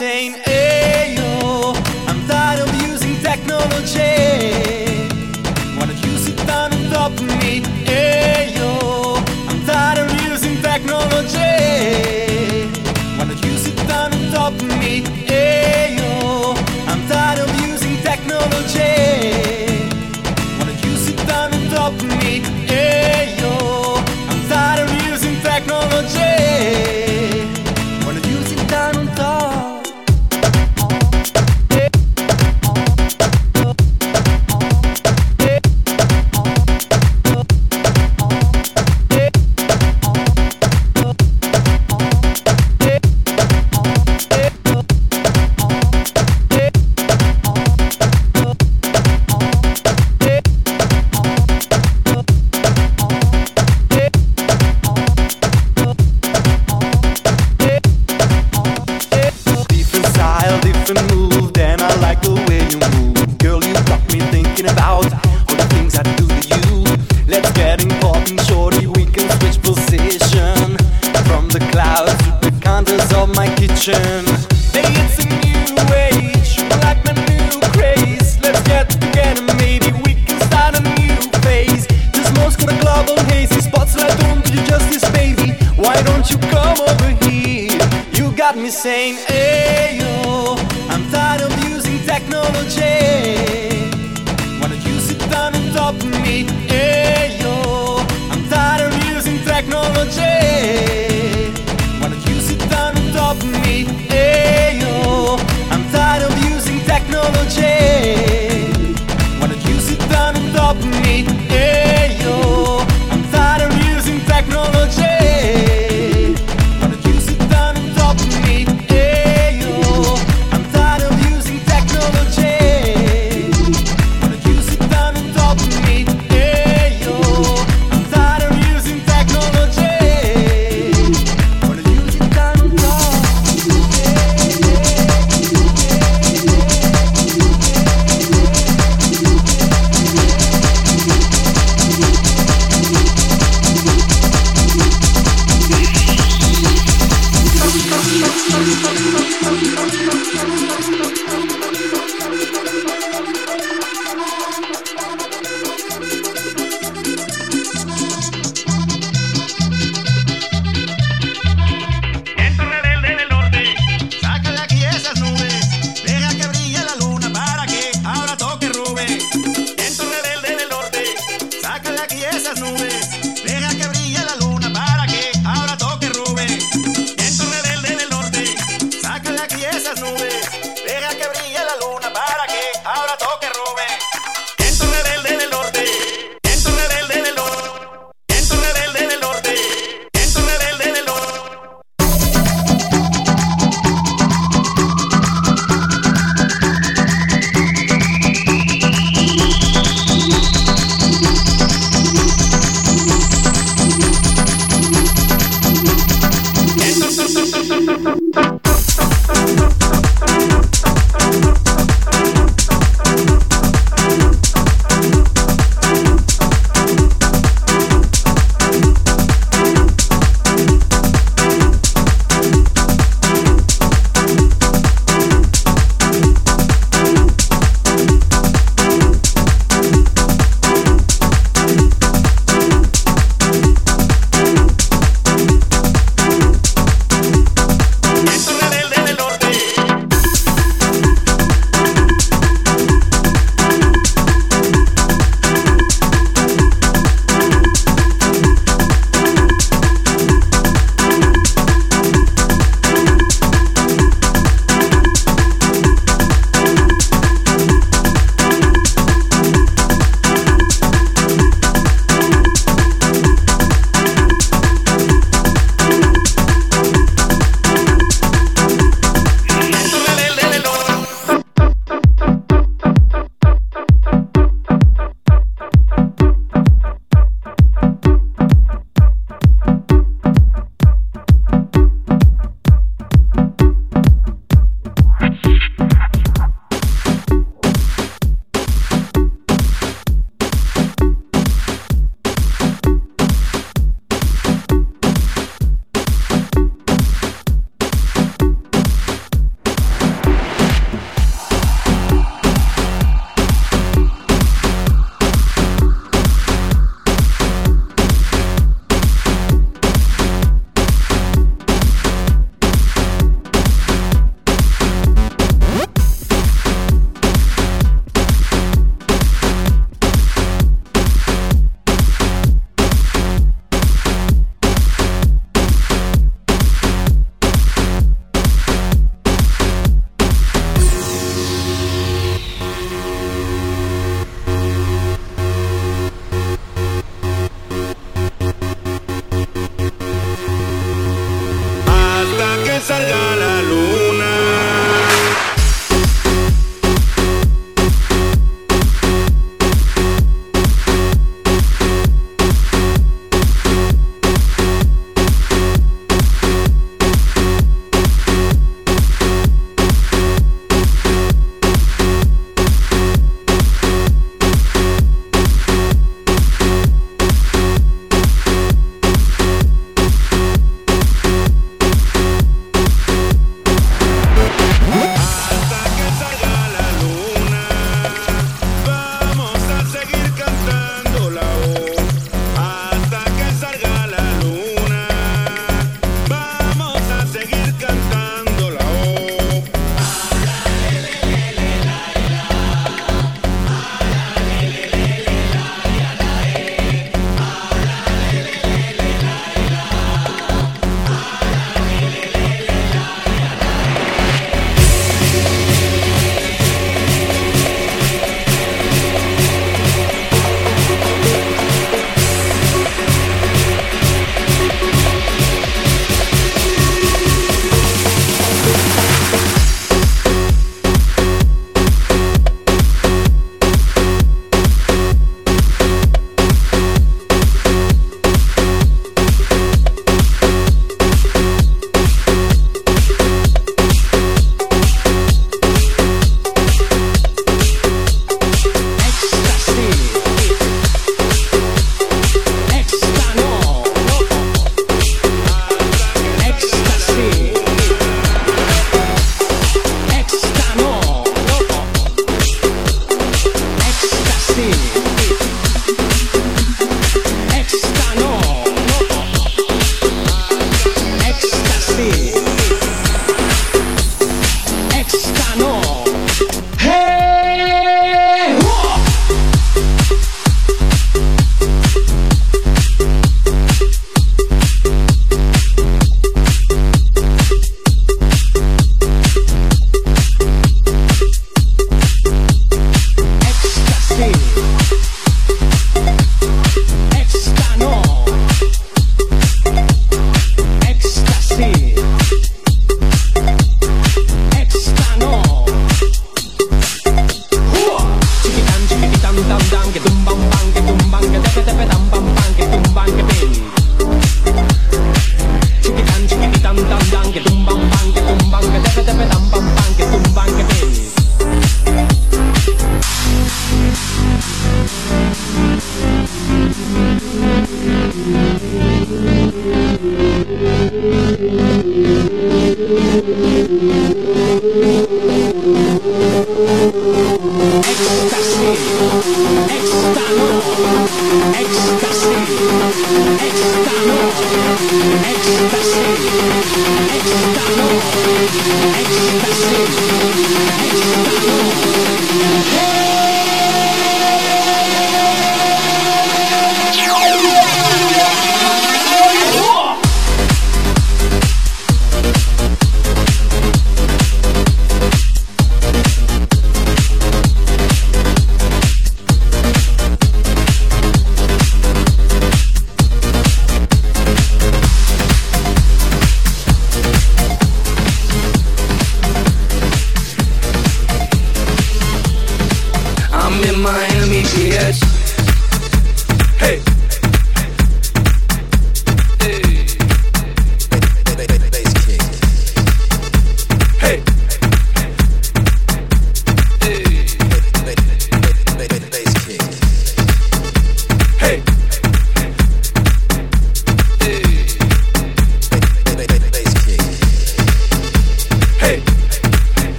saying,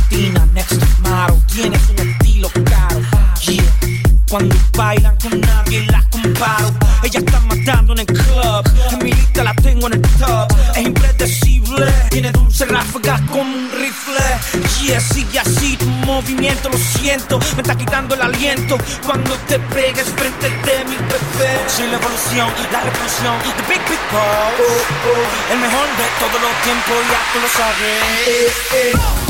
Latina, next model, tienes un estilo caro. Yeah. Cuando bailan con nadie la comparo. Ella está matando en el club. En mi lista la tengo en el top. Es impredecible. Tiene dulce ráfagas como un rifle. Yeah, sigue así tu movimiento, lo siento. Me está quitando el aliento. Cuando te pegues frente de mi bebé. Soy la evolución, la revolución. The Big Big Boss. El mejor de todos los tiempos, ya tú lo sabes.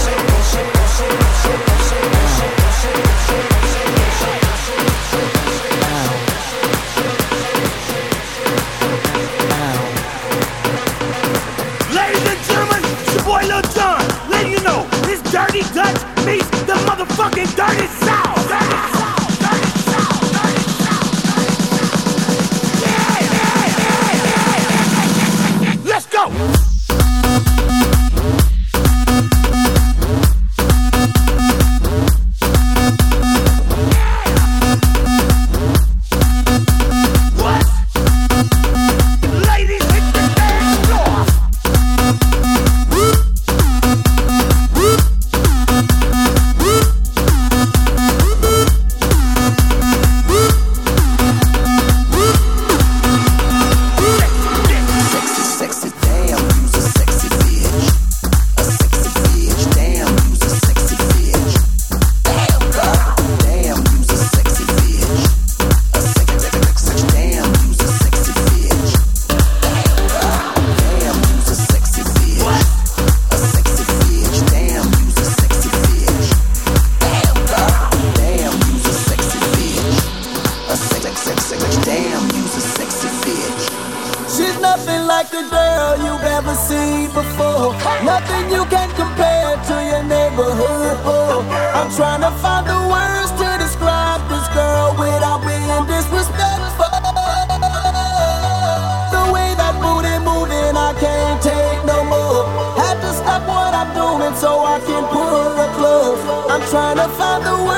fucking dirty south. Let's go! Damn, a sexy bitch. She's nothing like the girl you've ever seen before. Nothing you can compare to your neighborhood. I'm trying to find the words to describe this girl without being disrespectful. The way that booty moving, I can't take no more. Had to stop what I'm doing so I can pull her close. I'm find the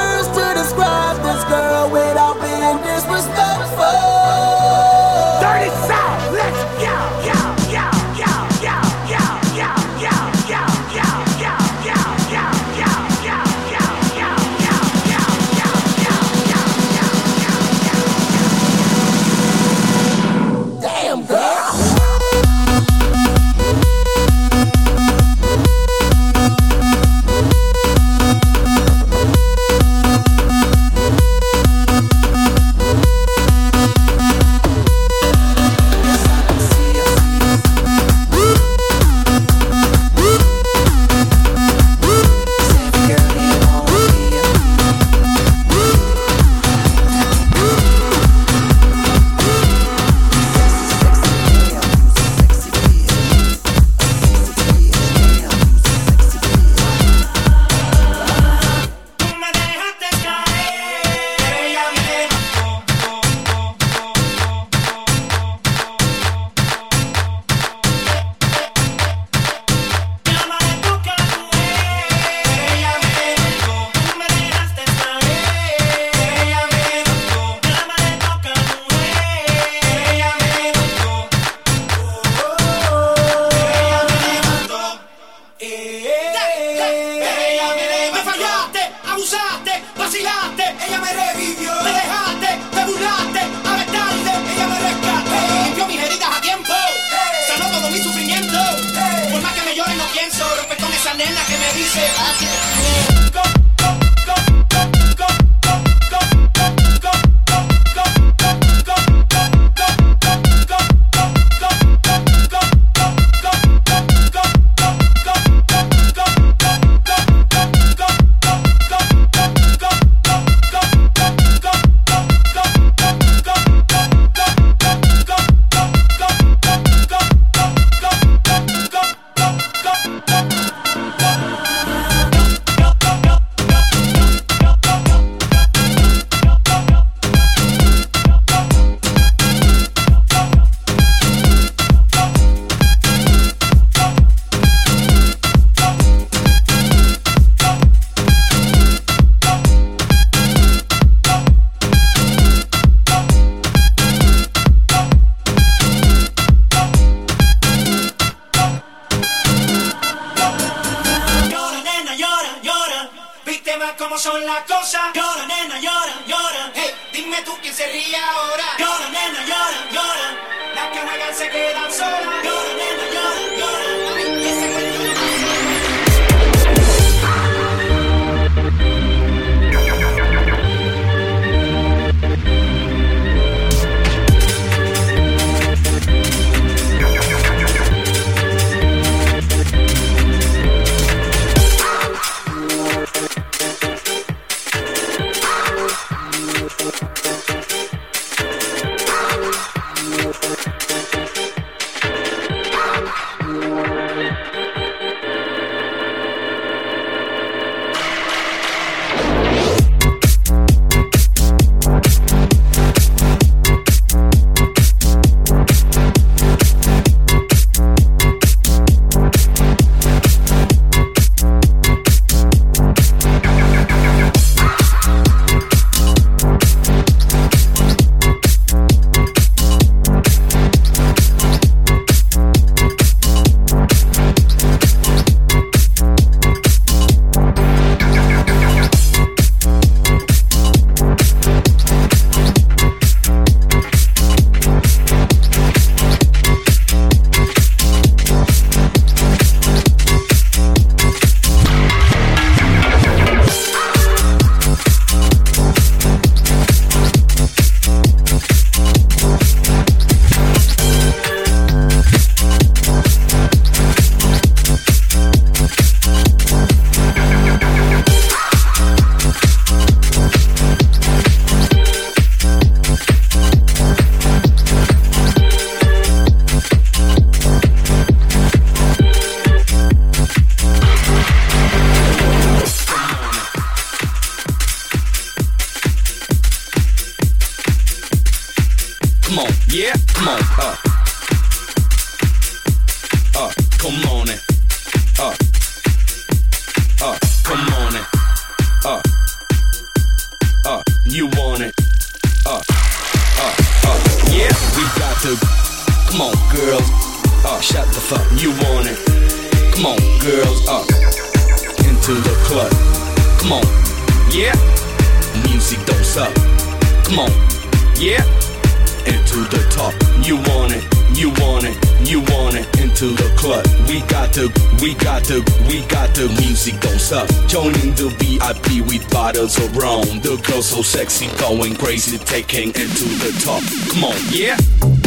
taking it to the top. Come on, yeah.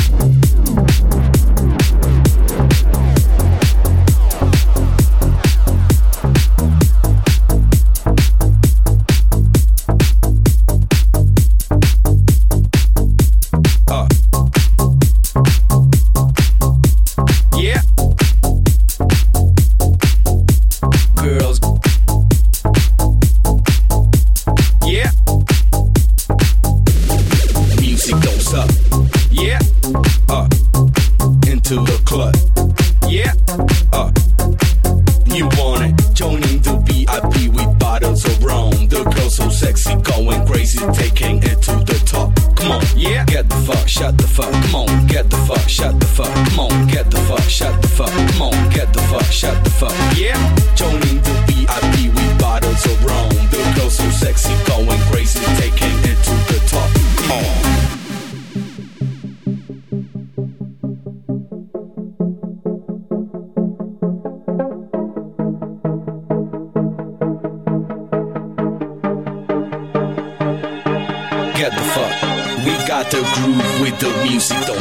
get the fuck, shut the fuck. Come on, get the fuck, shut the fuck. Come on, get the fuck, shut the fuck. Yeah, joining the VIP, we bottles of rum. The girl so sexy,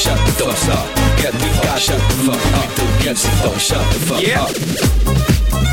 shut the fuck up. Get me, shut the fuck up. Get me, shut the fuck up. Yeah.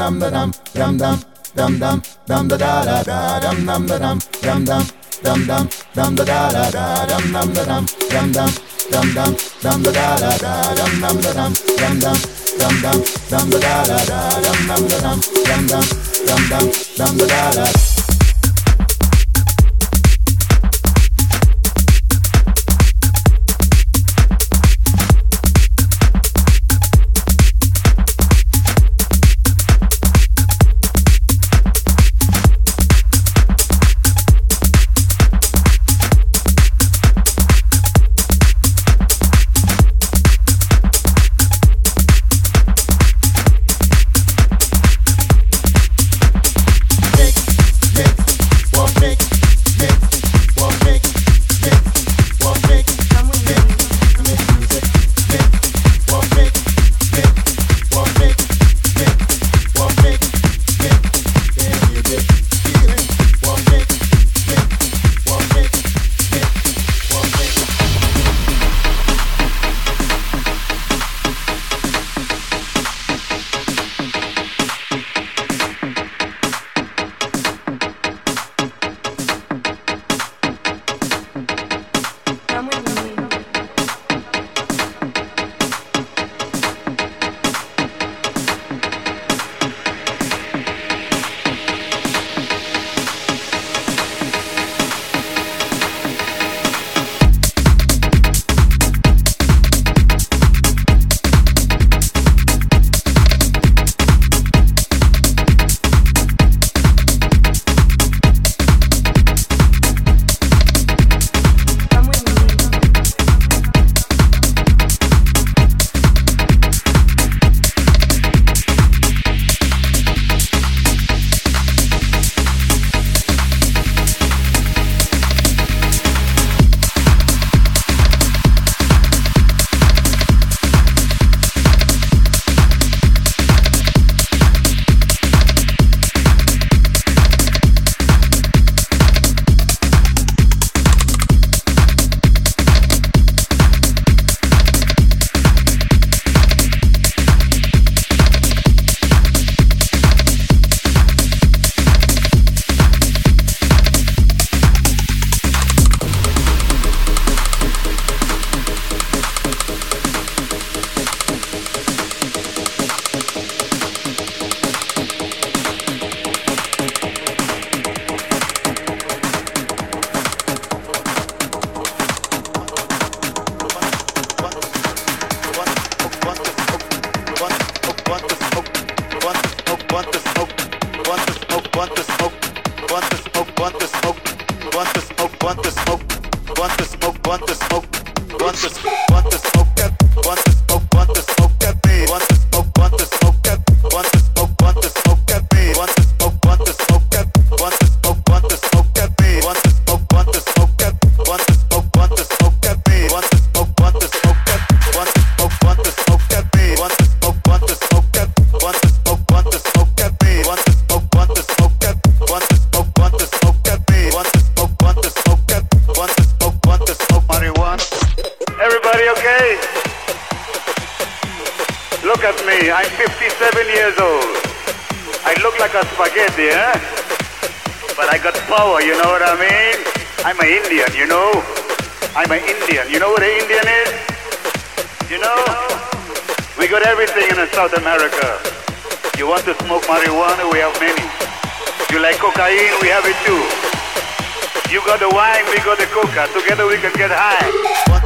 Da dum dum da dum dum dum dum dum dum da da da da dum dum da dum dum dum dum dum dum da da da da dum dum da dum dum dum dum dum dum da da da da dum dum da dum dum dum dum dum dum da da da da dum dum da dum dum dum dum dum dum da da da yeah? But I got power, you know what I mean? I'm an Indian, you know? I'm an Indian. You know what an Indian is? You know? We got everything in South America. You want to smoke marijuana? We have many. You like cocaine? We have it too. You got the wine, we got the coca. Together we can get high.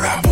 En,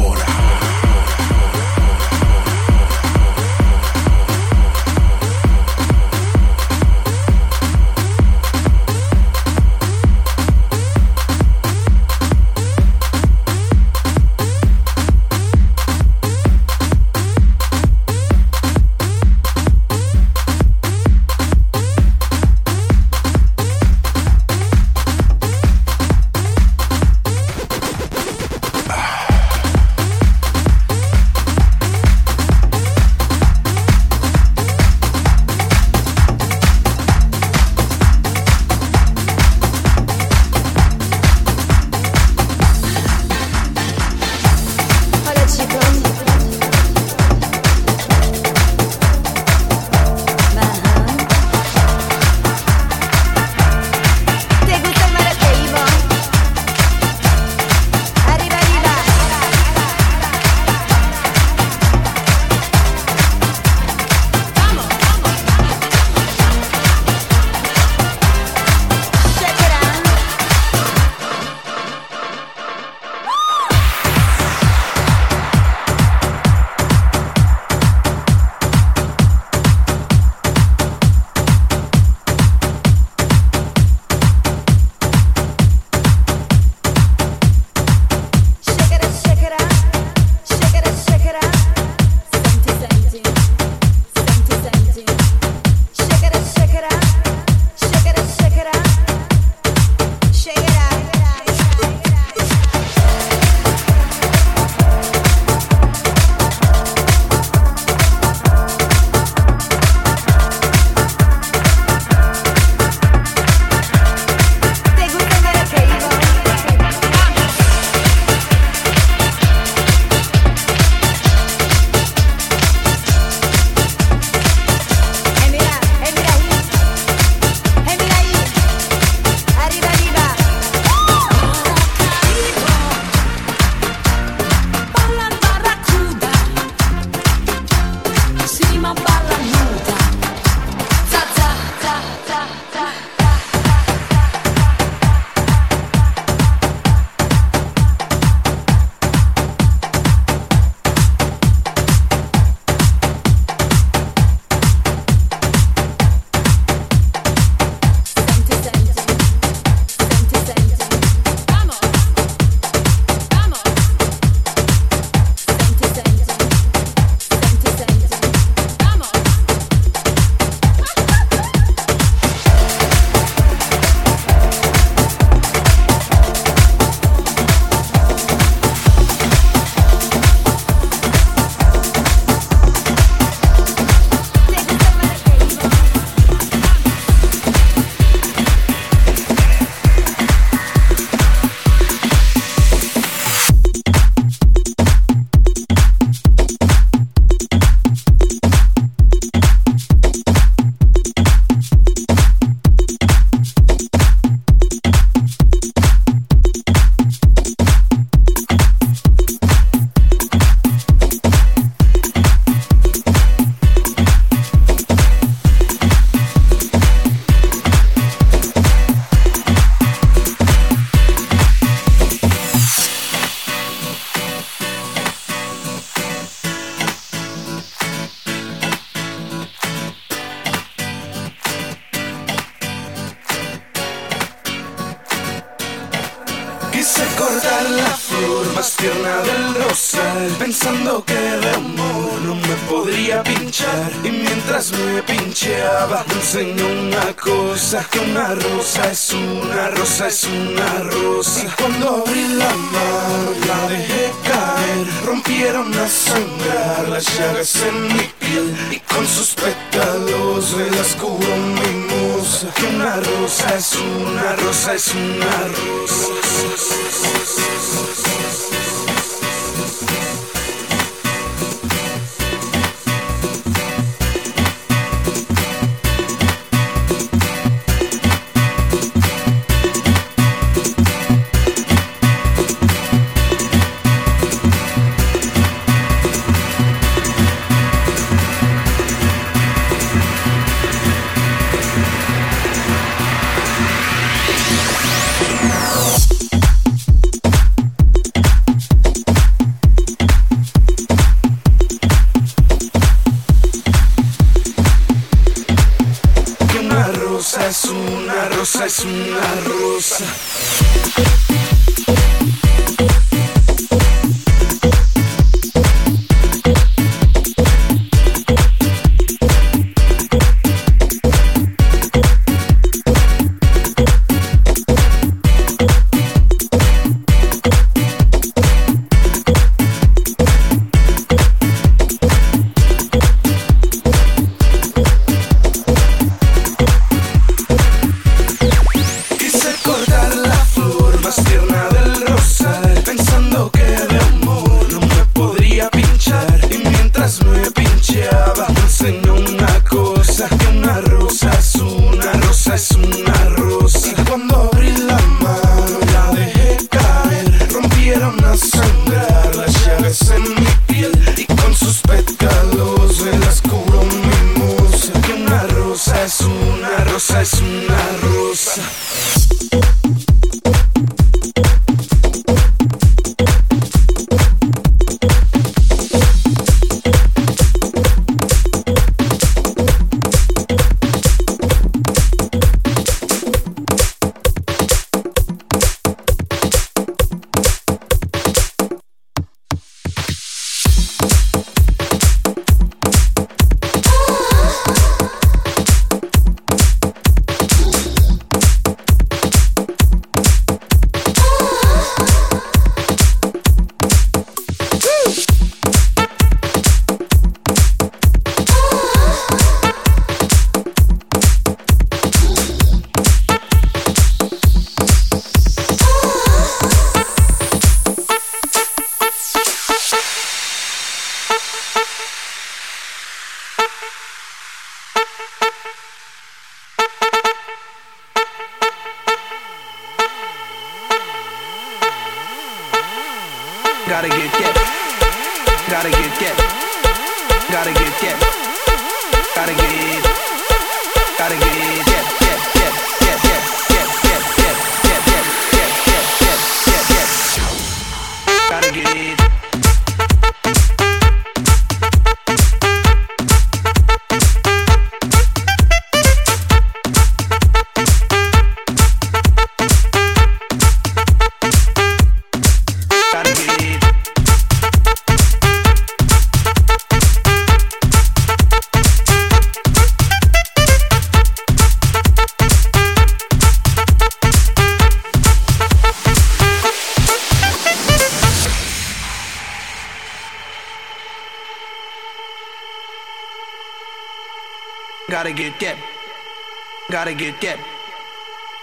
Gotta get get.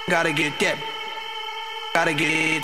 Gotta get get. Gotta get